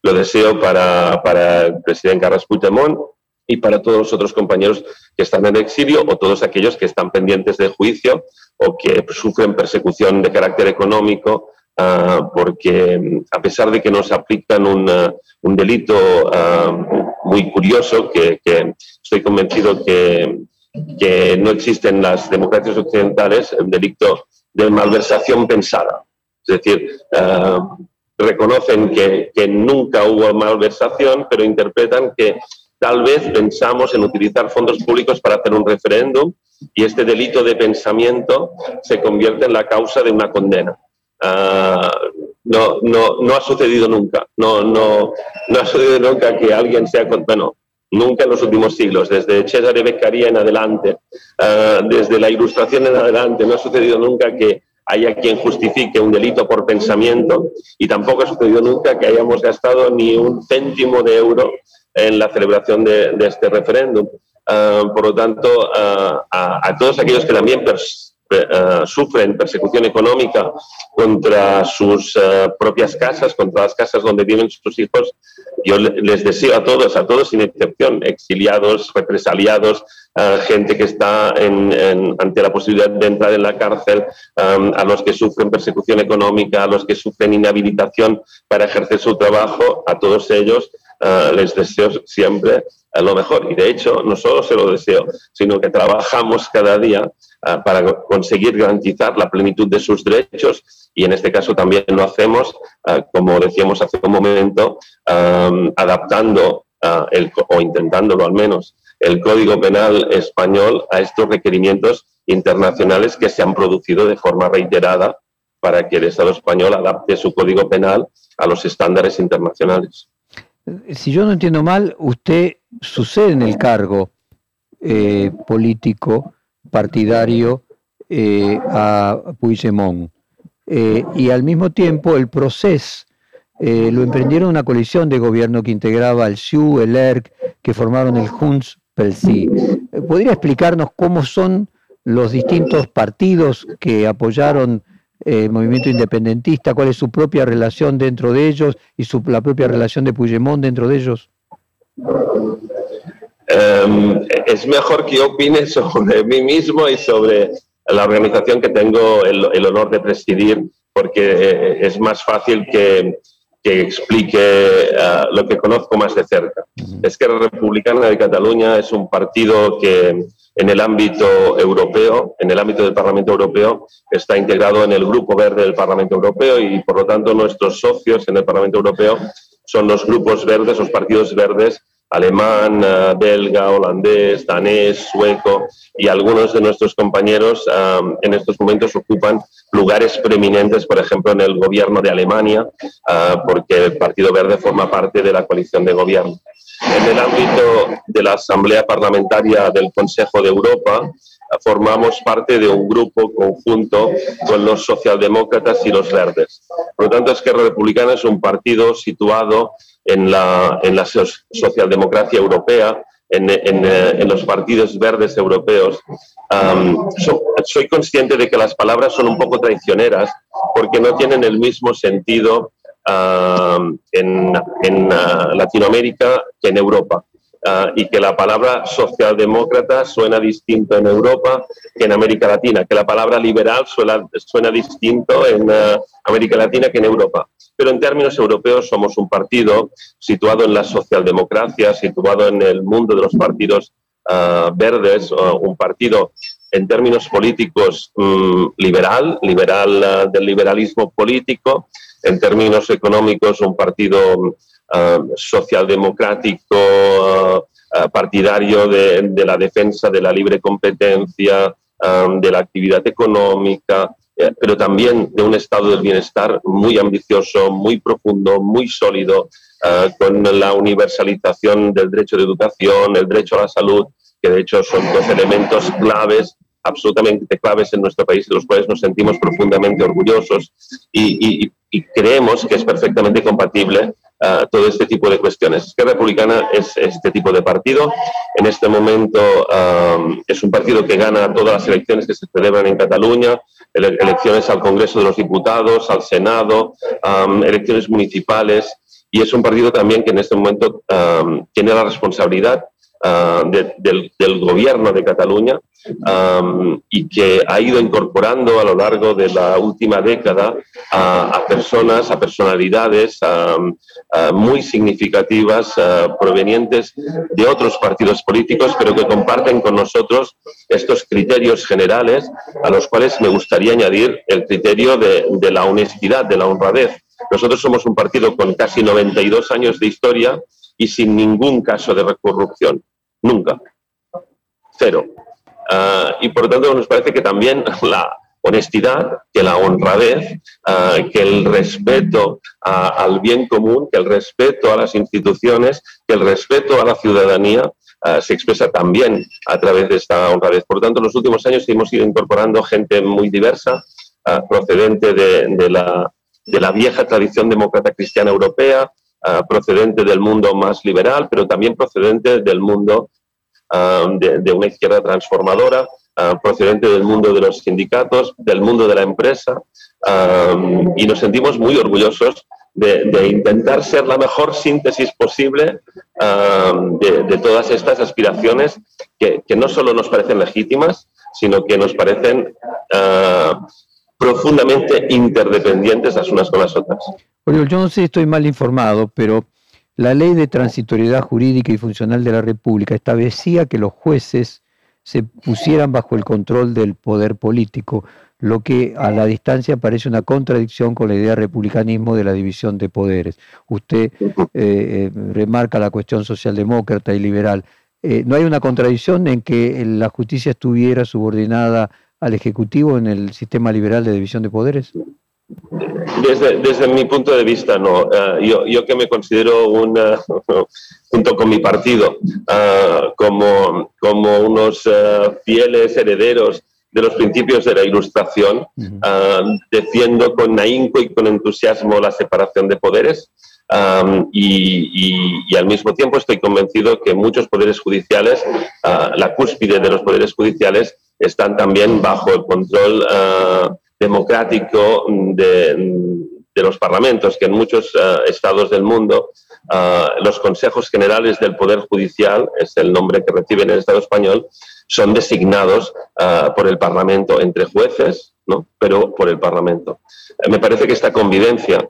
C: lo deseo para, para el presidente Carles Puigdemont y para todos los otros compañeros que están en exilio o todos aquellos que están pendientes de juicio o que sufren persecución de carácter económico Ah, porque mm, a pesar de que nos aplican ah, un delito ah, muy curioso, que, estoy convencido que, que, no existe en las democracias occidentales, el delito de malversación pensada. Es decir, reconocen que, que nunca hubo malversación, pero interpretan que tal vez pensamos en utilizar fondos públicos para hacer un referéndum y este delito de pensamiento se convierte en la causa de una condena. Ah, no, no, no ha sucedido nunca. No, no, no ha sucedido nunca que alguien sea. Bueno, nunca en los últimos siglos, desde Cesare Beccaria en adelante, ah, desde la Ilustración en adelante, no ha sucedido nunca que haya quien justifique un delito por pensamiento y tampoco ha sucedido nunca que hayamos gastado ni un céntimo de euro en la celebración de, este referéndum. Ah, por lo tanto, a, a, todos aquellos que también eh, sufren persecución económica contra sus propias casas, contra las casas donde viven sus hijos. Yo les deseo a todos, a todos sin excepción, exiliados, represaliados, gente que está ante la posibilidad de entrar en la cárcel, a los que sufren persecución económica, a los que sufren inhabilitación para ejercer su trabajo, a todos ellos les deseo siempre lo mejor. Y de hecho, no solo se lo deseo, sino que trabajamos cada día Ah, para conseguir garantizar la plenitud de sus derechos y en este caso también lo hacemos, como decíamos hace un momento, adaptando o intentándolo al menos el Código Penal español a estos requerimientos internacionales que se han producido de forma reiterada para que el Estado español adapte su Código Penal a los estándares internacionales.
B: Si yo no entiendo mal, usted sucede en el cargo eh, político partidario eh, a Puigdemont. Eh, y al mismo tiempo el proceso lo emprendieron una coalición de gobierno que integraba el SIU, el ERC, que formaron el Junts pel Sí. ¿Podría explicarnos cómo son los distintos partidos que apoyaron el movimiento independentista? ¿Cuál es su propia relación dentro de ellos y su, la propia relación de Puigdemont dentro de ellos?
C: Em, es mejor que opine sobre mí mismo y sobre la organización que tengo el, honor de presidir, porque eh, es más fácil que, que explique eh, lo que conozco más de cerca. Es que Republicana de Cataluña es un partido que en el ámbito europeo, en el ámbito del Parlamento Europeo, está integrado en el Grupo Verde del Parlamento Europeo y, por lo tanto, nuestros socios en el Parlamento Europeo son los grupos verdes, los partidos verdes alemán, eh, belga, holandés, danés, sueco y algunos de nuestros compañeros en estos momentos ocupan lugares preeminentes, por ejemplo, en el gobierno de Alemania, eh, porque el Partido Verde forma parte de la coalición de gobierno. En el ámbito de la Asamblea Parlamentaria del Consejo de Europa, formamos parte de un grupo conjunto con los socialdemócratas y los verdes. Por lo tanto, Esquerra Republicana es un partido situado en la, en la socialdemocracia europea, en, en, eh, en, los partidos verdes europeos. soy consciente de que las palabras son un poco traicioneras porque no tienen el mismo sentido en, en uh, Latinoamérica que en Europa. Uh, y que la palabra socialdemócrata suena distinto en Europa que en América Latina, que la palabra liberal suena, suena distinto en uh, América Latina que en Europa pero en términos europeos somos un partido situado en la socialdemocracia, situado en el mundo de los partidos ah, verdes, un partido en términos políticos mm, liberal, liberal ah, del liberalismo político, en términos económicos un partido ah, socialdemocrático, partidario de, de, la defensa de la libre competencia, de la actividad económica, eh, pero también de un estado del bienestar muy ambicioso, muy profundo, muy sólido, eh, con la universalización del derecho de educación, el derecho a la salud, que de hecho son dos elementos claves absolutamente claves en nuestro país, de los cuales nos sentimos profundamente orgullosos. Y, creemos que es perfectamente compatible uh, todo este tipo de cuestiones. Esquerra Republicana es este tipo de partido. En este momento es un partido que gana todas las elecciones que se celebran en Cataluña, elecciones al Congreso de los Diputados, al Senado, elecciones municipales y es un partido también que en este momento um, tiene la responsabilidad uh, del, gobierno de Cataluña um, y que ha ido incorporando a lo largo de la última década a, personas, a personalidades muy significativas provenientes de otros partidos políticos, pero que comparten con nosotros estos criterios generales a los cuales me gustaría añadir el criterio de, de la honestidad, de la honradez nosotros somos un partido con casi 92 años de historia y sin ningún caso de corrupción. Nunca. Cero. Y por lo tanto nos parece que también la honestidad, que la honradez, ah, que el respeto al bien común, que el respeto a las instituciones, que el respeto a la ciudadanía ah, se expresa también a través de esta honradez. Por tanto, en los últimos años hemos ido incorporando gente muy diversa, procedente de la de la vieja tradición demócrata cristiana europea, ah, procedente del mundo más liberal, pero también procedente del mundo ah, de, una izquierda transformadora, ah, procedente del mundo de los sindicatos, del mundo de la empresa, y nos sentimos muy orgullosos de, intentar ser la mejor síntesis posible de, todas estas aspiraciones que, que, no solo nos parecen legítimas, sino que nos parecen profundamente interdependientes las unas con las otras.
B: Oriol, yo no sé si estoy mal informado, pero la ley de transitoriedad jurídica y funcional de la República establecía que los jueces se pusieran bajo el control del poder político, lo que a la distancia parece una contradicción con la idea republicanismo de la división de poderes. Usted eh, eh, remarca la cuestión socialdemócrata y liberal. Eh, ¿No hay una contradicción en que la justicia estuviera subordinada al Ejecutivo en el sistema liberal de división de poderes?
C: Desde, desde mi punto de vista, no. Eh, yo, yo, que me considero, una, junto con mi partido, uh, como, como unos uh, fieles herederos de los principios de la Ilustración, defiendo con ahínco y con entusiasmo la separación de poderes. Um, y, y, al mismo tiempo estoy convencido que muchos poderes judiciales, la cúspide de los poderes judiciales, están también bajo el control democrático de, los parlamentos, que en muchos eh, estados del mundo eh, los consejos generales del Poder Judicial, es el nombre que reciben en el Estado español, son designados por el Parlamento entre jueces, ¿no? pero por el Parlamento. me parece que esta convivencia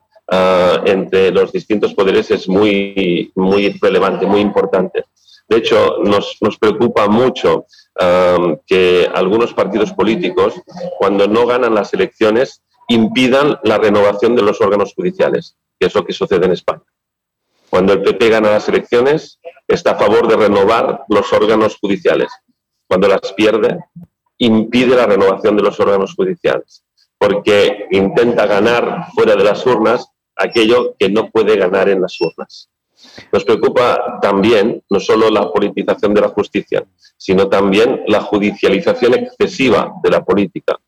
C: entre los distintos poderes es muy, muy relevante, muy importante. De hecho, nos, nos preocupa mucho um, que algunos partidos políticos, cuando no ganan las elecciones, impidan la renovación de los órganos judiciales, que es lo que sucede en España. Cuando el PP gana las elecciones, está a favor de renovar los órganos judiciales. Cuando las pierde, impide la renovación de los órganos judiciales, porque intenta ganar fuera de las urnas aquello que no puede ganar en las urnas. Nos preocupa también no solo la politización de la justicia, sino también la judicialización excesiva de la política,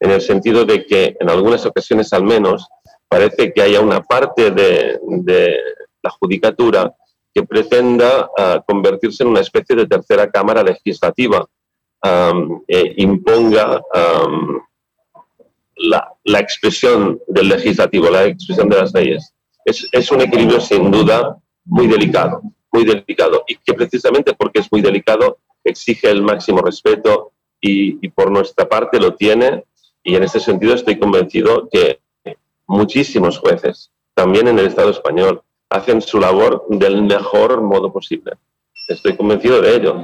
C: en el sentido de que en algunas ocasiones al menos parece que haya una parte de, la judicatura que pretenda ah, convertirse en una especie de tercera cámara legislativa, e imponga la, expresión del legislativo, la expresión de las leyes. es un equilibrio sin duda muy delicado, muy delicado, y que precisamente porque es muy delicado exige el máximo respeto y, por nuestra parte lo tiene, y en ese sentido estoy convencido que muchísimos jueces, también en el Estado español, hacen su labor del mejor modo posible. Estoy convencido de ello.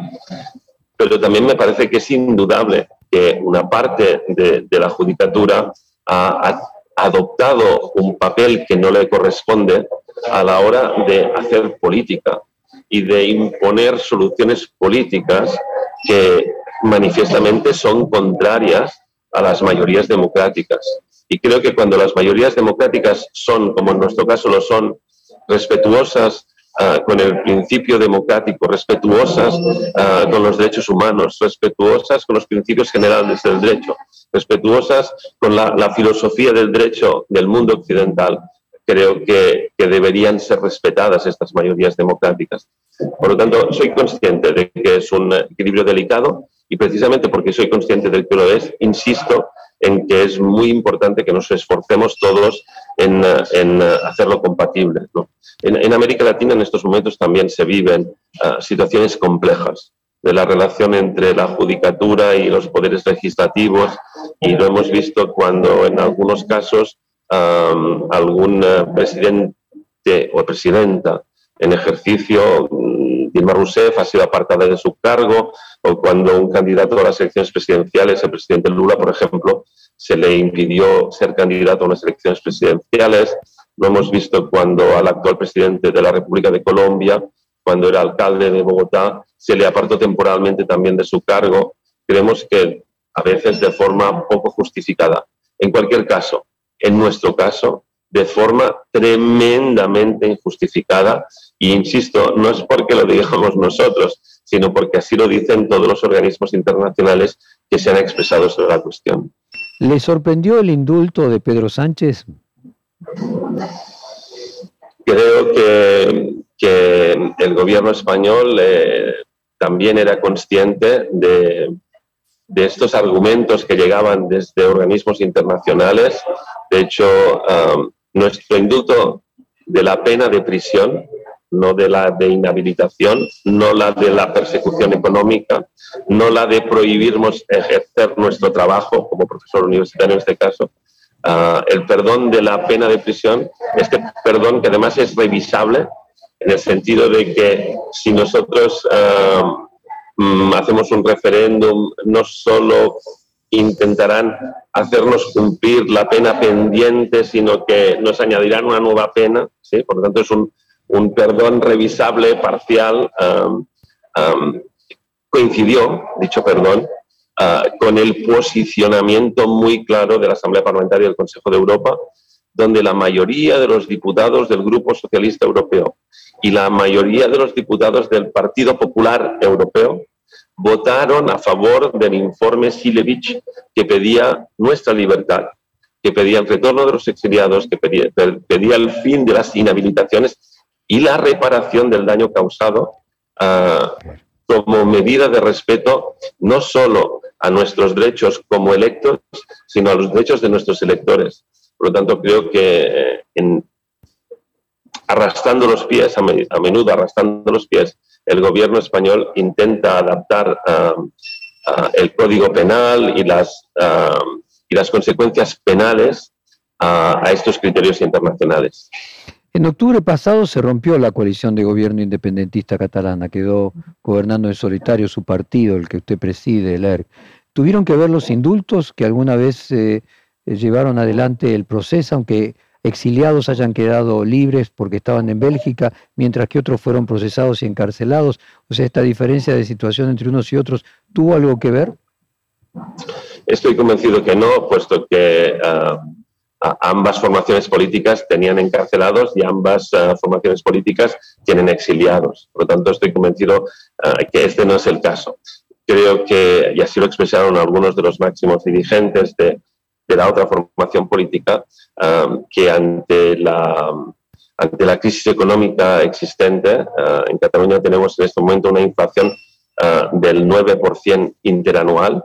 C: Pero también me parece que es indudable que una parte de, la judicatura ha adoptado un papel que no le corresponde a la hora de hacer política y de imponer soluciones políticas que manifiestamente son contrarias a las mayorías democráticas. Y creo que cuando las mayorías democráticas son, como en nuestro caso lo son, respetuosas ah, con el principio democrático, respetuosas ah, con los derechos humanos, respetuosas con los principios generales del derecho, respetuosas con la, filosofía del derecho del mundo occidental, creo que, que, deberían ser respetadas estas mayorías democráticas. Por lo tanto, soy consciente de que es un equilibrio delicado y precisamente porque soy consciente de que lo es, insisto en que es muy importante que nos esforcemos todos en, en hacerlo compatible. En, América Latina en estos momentos también se viven ah, situaciones complejas de la relación entre la judicatura y los poderes legislativos y lo hemos visto cuando en algunos casos algún eh, presidente o presidenta en ejercicio, mm, Dilma Rousseff, ha sido apartada de su cargo, o cuando un candidato a las elecciones presidenciales, el presidente Lula, por ejemplo, se le impidió ser candidato a unas elecciones presidenciales. Lo hemos visto cuando al actual presidente de la República de Colombia, cuando era alcalde de Bogotá, se le apartó temporalmente también de su cargo. Creemos que a veces de forma poco justificada. En cualquier caso, en nuestro caso, de forma tremendamente injustificada. Y insisto, no es porque lo digamos nosotros, sino porque así lo dicen todos los organismos internacionales que se han expresado sobre la cuestión.
B: ¿Le sorprendió el indulto de Pedro Sánchez?
C: Creo que, el gobierno español eh, también era consciente de, de estos argumentos que llegaban desde organismos internacionales. De hecho, um, nuestro indulto de la pena de prisión, no de la de inhabilitación, no la de la persecución económica, no la de prohibirnos ejercer nuestro trabajo como profesor universitario en este caso. Uh, el perdón de la pena de prisión, este perdón que además es revisable en el sentido de que si nosotros uh, Mm, hacemos un referéndum, no solo intentarán hacernos cumplir la pena pendiente, sino que nos añadirán una nueva pena. ¿sí? Por lo tanto, es un, perdón revisable, parcial. coincidió, dicho perdón, ah, con el posicionamiento muy claro de la Asamblea Parlamentaria del Consejo de Europa, donde la mayoría de los diputados del Grupo Socialista Europeo y la mayoría de los diputados del Partido Popular Europeo votaron a favor del informe Silevich que pedía nuestra libertad, que pedía el retorno de los exiliados, que pedía, el fin de las inhabilitaciones y la reparación del daño causado ah, como medida de respeto no solo a nuestros derechos como electos, sino a los derechos de nuestros electores. Por lo tanto, creo que en, arrastrando los pies, a menudo arrastrando los pies, el gobierno español intenta adaptar um, el código penal y las, um, y las consecuencias penales a estos criterios internacionales.
B: En octubre pasado se rompió la coalición de gobierno independentista catalana, quedó gobernando en solitario su partido, el que usted preside, el ERC. ¿Tuvieron que ver los indultos que alguna vez eh, llevaron adelante el proceso, aunque exiliados hayan quedado libres porque estaban en Bélgica, mientras que otros fueron procesados y encarcelados. O sea, esta diferencia de situación entre unos y otros, ¿tuvo algo que ver?
C: Estoy convencido que no, puesto que ah, ambas formaciones políticas tenían encarcelados y ambas ah, formaciones políticas tienen exiliados. Por lo tanto, estoy convencido ah, que este no es el caso. Creo que, y así lo expresaron algunos de los máximos dirigentes de, de la otra formación política, um, que ante la, ante la crisis económica existente, uh, en Cataluña tenemos en este momento una inflación uh, del 9% interanual,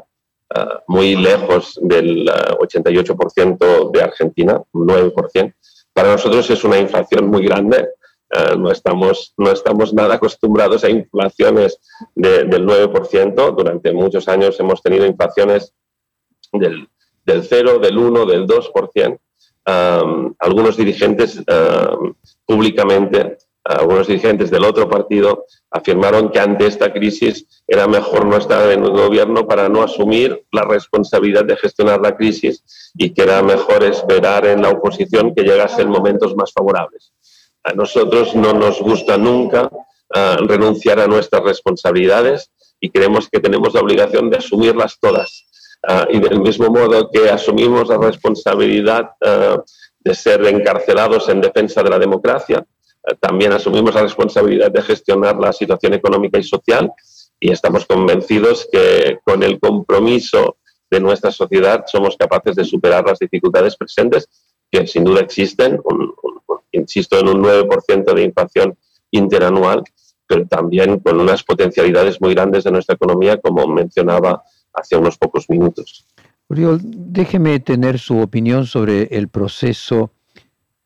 C: uh, muy lejos del 88% de Argentina, 9%. Para nosotros es una inflación muy grande, no, estamos, no estamos nada acostumbrados a inflaciones del 9%. Durante muchos años hemos tenido inflaciones del del 0, del 1, del 2%. Algunos dirigentes públicamente, algunos dirigentes del otro partido, afirmaron que ante esta crisis era mejor no estar en el gobierno para no asumir la responsabilidad de gestionar la crisis y que era mejor esperar en la oposición que llegasen momentos más favorables. A nosotros no nos gusta nunca renunciar a nuestras responsabilidades y creemos que tenemos la obligación de asumirlas todas Ah, y del mismo modo que asumimos la responsabilidad ah, de ser encarcelados en defensa de la democracia, también asumimos la responsabilidad de gestionar la situación económica y social y estamos convencidos que con el compromiso de nuestra sociedad somos capaces de superar las dificultades presentes, que sin duda existen, insisto, en un 9% de inflación interanual, pero también con unas potencialidades muy grandes de nuestra economía, como mencionaba hace unos pocos minutos.
B: Uriol, déjeme tener su opinión sobre el proceso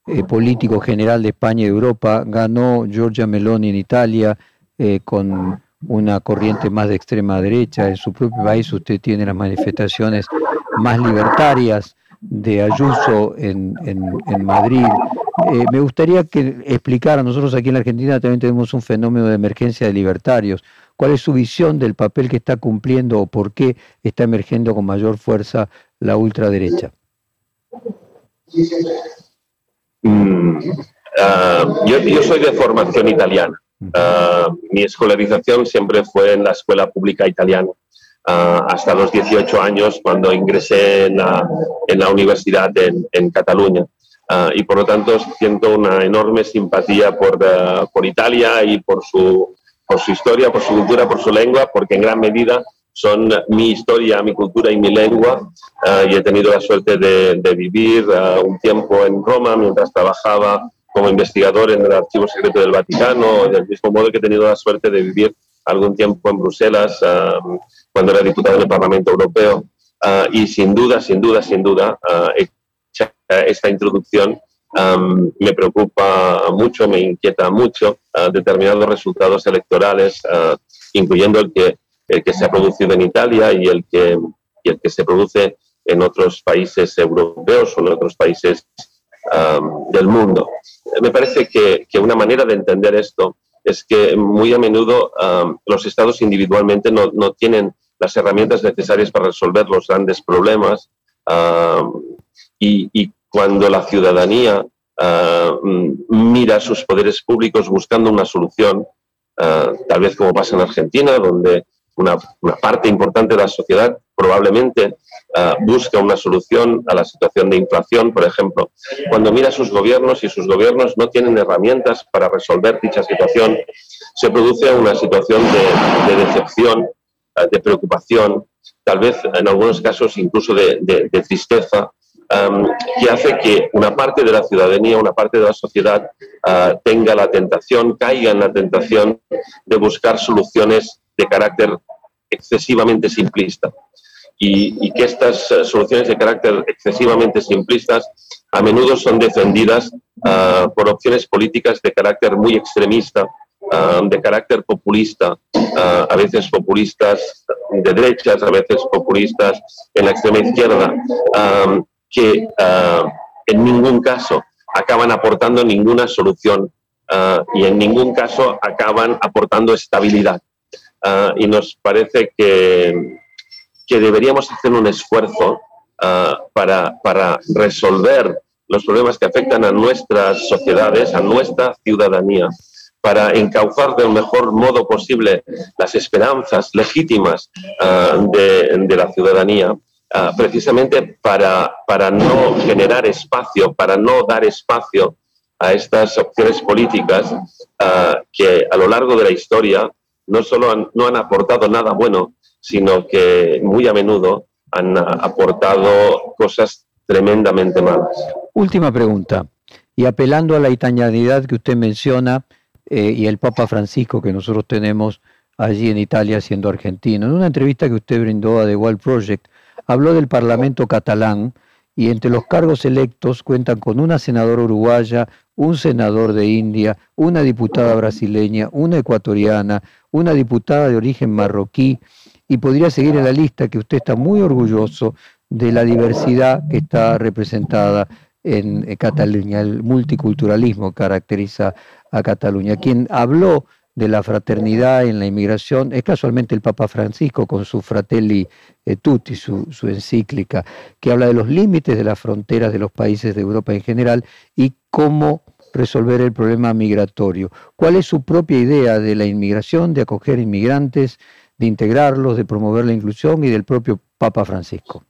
B: eh, político general de España y Europa. Ganó Giorgia Meloni en Italia eh, con una corriente más de extrema derecha. En su propio país usted tiene las manifestaciones más libertarias de Ayuso en, en, Madrid. Eh, me gustaría que explicara, nosotros aquí en la Argentina también tenemos un fenómeno de emergencia de libertarios. ¿Cuál es su visión del papel que está cumpliendo o por qué está emergiendo con mayor fuerza la ultraderecha?
C: Mm, ah, yo, yo soy de formación italiana. Ah, mi escolarización siempre fue en la escuela pública italiana, ah, hasta los 18 años cuando ingresé en la, universidad en, Cataluña. Ah, y por lo tanto siento una enorme simpatía por, por Italia y por su, por su historia, por su cultura, por su lengua, porque en gran medida son mi historia, mi cultura y mi lengua. y he tenido la suerte de vivir un tiempo en Roma mientras trabajaba como investigador en el Archivo Secreto del Vaticano, del mismo modo que he tenido la suerte de vivir algún tiempo en Bruselas um, cuando era diputado en el Parlamento Europeo. Uh, y sin duda, sin duda, sin duda, uh, esta introducción me preocupa mucho, me inquieta mucho uh, determinados resultados electorales, incluyendo el que, el que se ha producido en Italia y el que, y el que se produce en otros países europeos o en otros países del mundo. Me parece que, una manera de entender esto es que muy a menudo los estados individualmente no, tienen las herramientas necesarias para resolver los grandes problemas y, cuando la ciudadanía uh, mira sus poderes públicos buscando una solución, uh, tal vez como pasa en Argentina, donde una, parte importante de la sociedad probablemente ah, busca una solución a la situación de inflación, por ejemplo. Cuando mira sus gobiernos y sus gobiernos no tienen herramientas para resolver dicha situación, se produce una situación de, decepción, ah, de preocupación, tal vez en algunos casos incluso de, tristeza, que hace que una parte de la ciudadanía, una parte de la sociedad ah, tenga la tentación, caiga en la tentación de buscar soluciones de carácter excesivamente simplista. Y, que estas eh, soluciones de carácter excesivamente simplistas a menudo son defendidas ah, por opciones políticas de carácter muy extremista, ah, de carácter populista, ah, a veces populistas de derechas, a veces populistas en la extrema izquierda, que en ningún caso acaban aportando ninguna solución y en ningún caso acaban aportando estabilidad. Y nos parece que, que, deberíamos hacer un esfuerzo ah, para, para resolver los problemas que afectan a nuestras sociedades, a nuestra ciudadanía, para encauzar del mejor modo posible las esperanzas legítimas ah, de, la ciudadanía, precisamente para, para no generar espacio, para no dar espacio a estas opciones políticas que a lo largo de la historia no solo han, no han aportado nada bueno, sino que muy a menudo han aportado cosas tremendamente malas.
B: Última pregunta, y apelando a la italianidad que usted menciona eh, y el Papa Francisco que nosotros tenemos allí en Italia siendo argentino, en una entrevista que usted brindó a The World Project, habló del Parlamento catalán y entre los cargos electos cuentan con una senadora uruguaya, un senador de India, una diputada brasileña, una ecuatoriana, una diputada de origen marroquí, y podría seguir en la lista que usted está muy orgulloso de la diversidad que está representada en Cataluña, el multiculturalismo caracteriza a Cataluña. Quien habló de la fraternidad en la inmigración es casualmente el Papa Francisco con su Fratelli Tutti, su, su encíclica, que habla de los límites de las fronteras de los países de Europa en general y cómo resolver el problema migratorio. ¿Cuál es su propia idea de la inmigración, de acoger inmigrantes, de integrarlos, de promover la inclusión y del propio Papa Francisco?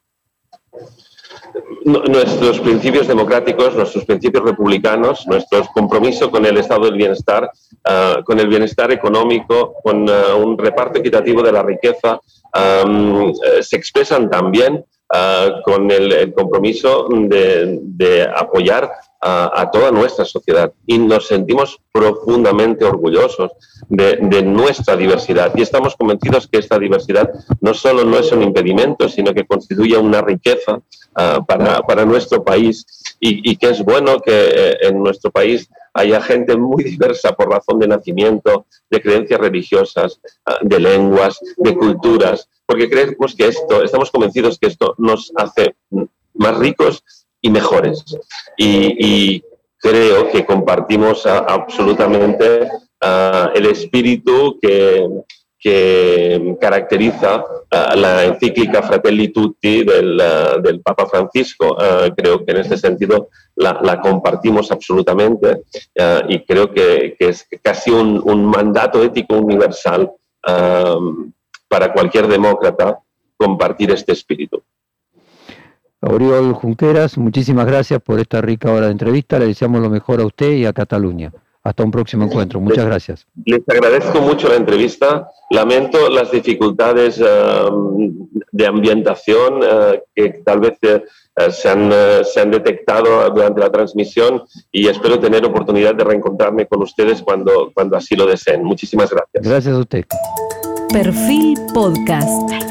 C: nuestros principios democráticos, nuestros principios republicanos, nuestro compromiso con el estado del bienestar, ah, con el bienestar económico, con ah, un reparto equitativo de la riqueza, eh, se expresan también ah, con el, compromiso de, apoyar a, toda nuestra sociedad. Y nos sentimos profundamente orgullosos de, nuestra diversidad. Y estamos convencidos que esta diversidad no solo no es un impedimento, sino que constituye una riqueza ah, para, nuestro país. Y, que es bueno que eh, en nuestro país haya gente muy diversa por razón de nacimiento, de creencias religiosas, ah, de lenguas, de culturas, porque creemos que esto, estamos convencidos que esto nos hace más ricos y mejores. Y, creo que compartimos absolutamente ah, el espíritu que, que caracteriza la encíclica Fratelli Tutti del, del Papa Francisco. creo que en este sentido la, compartimos absolutamente y creo que, que, es casi un, un mandato ético universal para cualquier demócrata compartir este espíritu.
B: Oriol Junqueras, muchísimas gracias por esta rica hora de entrevista. Le deseamos lo mejor a usted y a Cataluña. Hasta un próximo encuentro. Muchas gracias.
C: Les agradezco mucho la entrevista. Lamento las dificultades eh, de ambientación eh, que tal vez eh, se, han, se, han, detectado durante la transmisión y espero tener oportunidad de reencontrarme con ustedes cuando, cuando así lo deseen. Muchísimas gracias.
B: Gracias a usted. Perfil Podcast.